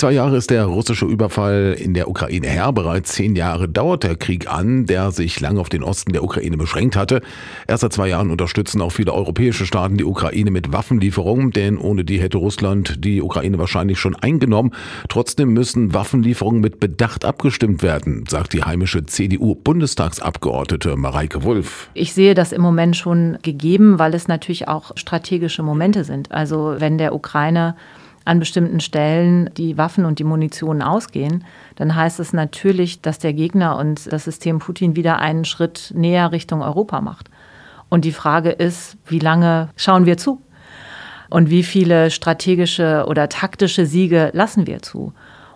Zwei Jahre ist der russische Überfall in der Ukraine her. Bereits zehn Jahre dauert der Krieg an, der sich lange auf den Osten der Ukraine beschränkt hatte. Erst seit zwei Jahren unterstützen auch viele europäische Staaten die Ukraine mit Waffenlieferungen, denn ohne die hätte Russland die Ukraine wahrscheinlich schon eingenommen. Trotzdem müssen Waffenlieferungen mit Bedacht abgestimmt werden, sagt die heimische CDU-Bundestagsabgeordnete Mareike Wulff. Ich sehe das im Moment schon gegeben, weil es natürlich auch strategische Momente sind. Also wenn der Ukraine an bestimmten Stellen die Waffen und die Munition ausgehen, dann heißt es natürlich, dass der Gegner und das System Putin wieder einen Schritt näher Richtung Europa macht. Und die Frage ist, wie lange schauen wir zu? Und wie viele strategische oder taktische Siege lassen wir zu?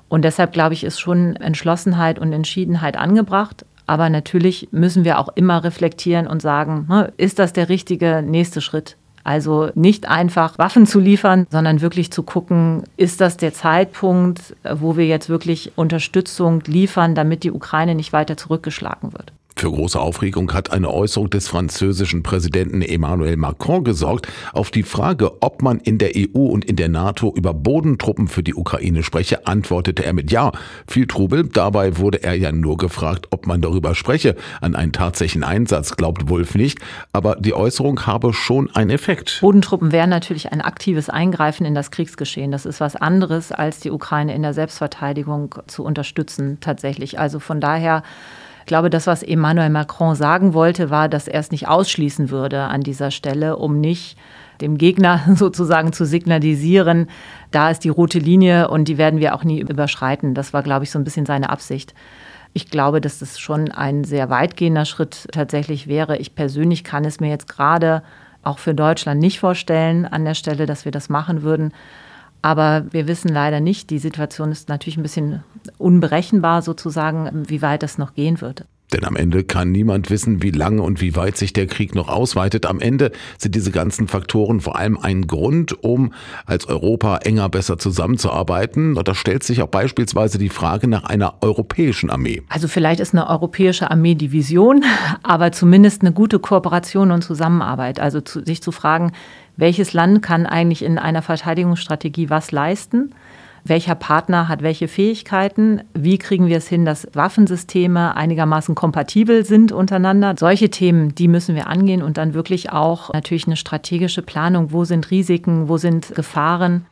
Und deshalb glaube ich, ist schon Entschlossenheit und Entschiedenheit angebracht. Aber natürlich müssen wir auch immer reflektieren und sagen, ne, ist das der richtige nächste Schritt? Also nicht einfach Waffen zu liefern, sondern wirklich zu gucken, ist das der Zeitpunkt, wo wir jetzt wirklich Unterstützung liefern, damit die Ukraine nicht weiter zurückgeschlagen wird. Für große Aufregung hat eine Äußerung des französischen Präsidenten Emmanuel Macron gesorgt. Auf die Frage, ob man in der EU und in der NATO über Bodentruppen für die Ukraine spreche, antwortete er mit Ja. Viel Trubel. Dabei wurde er ja nur gefragt, ob man darüber spreche. An einen tatsächlichen Einsatz glaubt Wolf nicht. Aber die Äußerung habe schon einen Effekt. Bodentruppen wären natürlich ein aktives Eingreifen in das Kriegsgeschehen. Das ist was anderes, als die Ukraine in der Selbstverteidigung zu unterstützen tatsächlich. Also von daher ich glaube, das, was Emmanuel Macron sagen wollte, war, dass er es nicht ausschließen würde an dieser Stelle, um nicht dem Gegner sozusagen zu signalisieren, da ist die rote Linie und die werden wir auch nie überschreiten. Das war, glaube ich, so ein bisschen seine Absicht. Ich glaube, dass das schon ein sehr weitgehender Schritt tatsächlich wäre. Ich persönlich kann es mir jetzt gerade auch für Deutschland nicht vorstellen an der Stelle, dass wir das machen würden. Aber wir wissen leider nicht, die Situation ist natürlich ein bisschen unberechenbar sozusagen, wie weit das noch gehen wird. Denn am Ende kann niemand wissen, wie lange und wie weit sich der Krieg noch ausweitet. Am Ende sind diese ganzen Faktoren vor allem ein Grund, um als Europa enger besser zusammenzuarbeiten. Und da stellt sich auch beispielsweise die Frage nach einer europäischen Armee. Also vielleicht ist eine europäische Armee die Vision, aber zumindest eine gute Kooperation und Zusammenarbeit. Also zu, sich zu fragen, welches Land kann eigentlich in einer Verteidigungsstrategie was leisten? Welcher Partner hat welche Fähigkeiten? Wie kriegen wir es hin, dass Waffensysteme einigermaßen kompatibel sind untereinander? Solche Themen, die müssen wir angehen und dann wirklich auch natürlich eine strategische Planung. Wo sind Risiken? Wo sind Gefahren?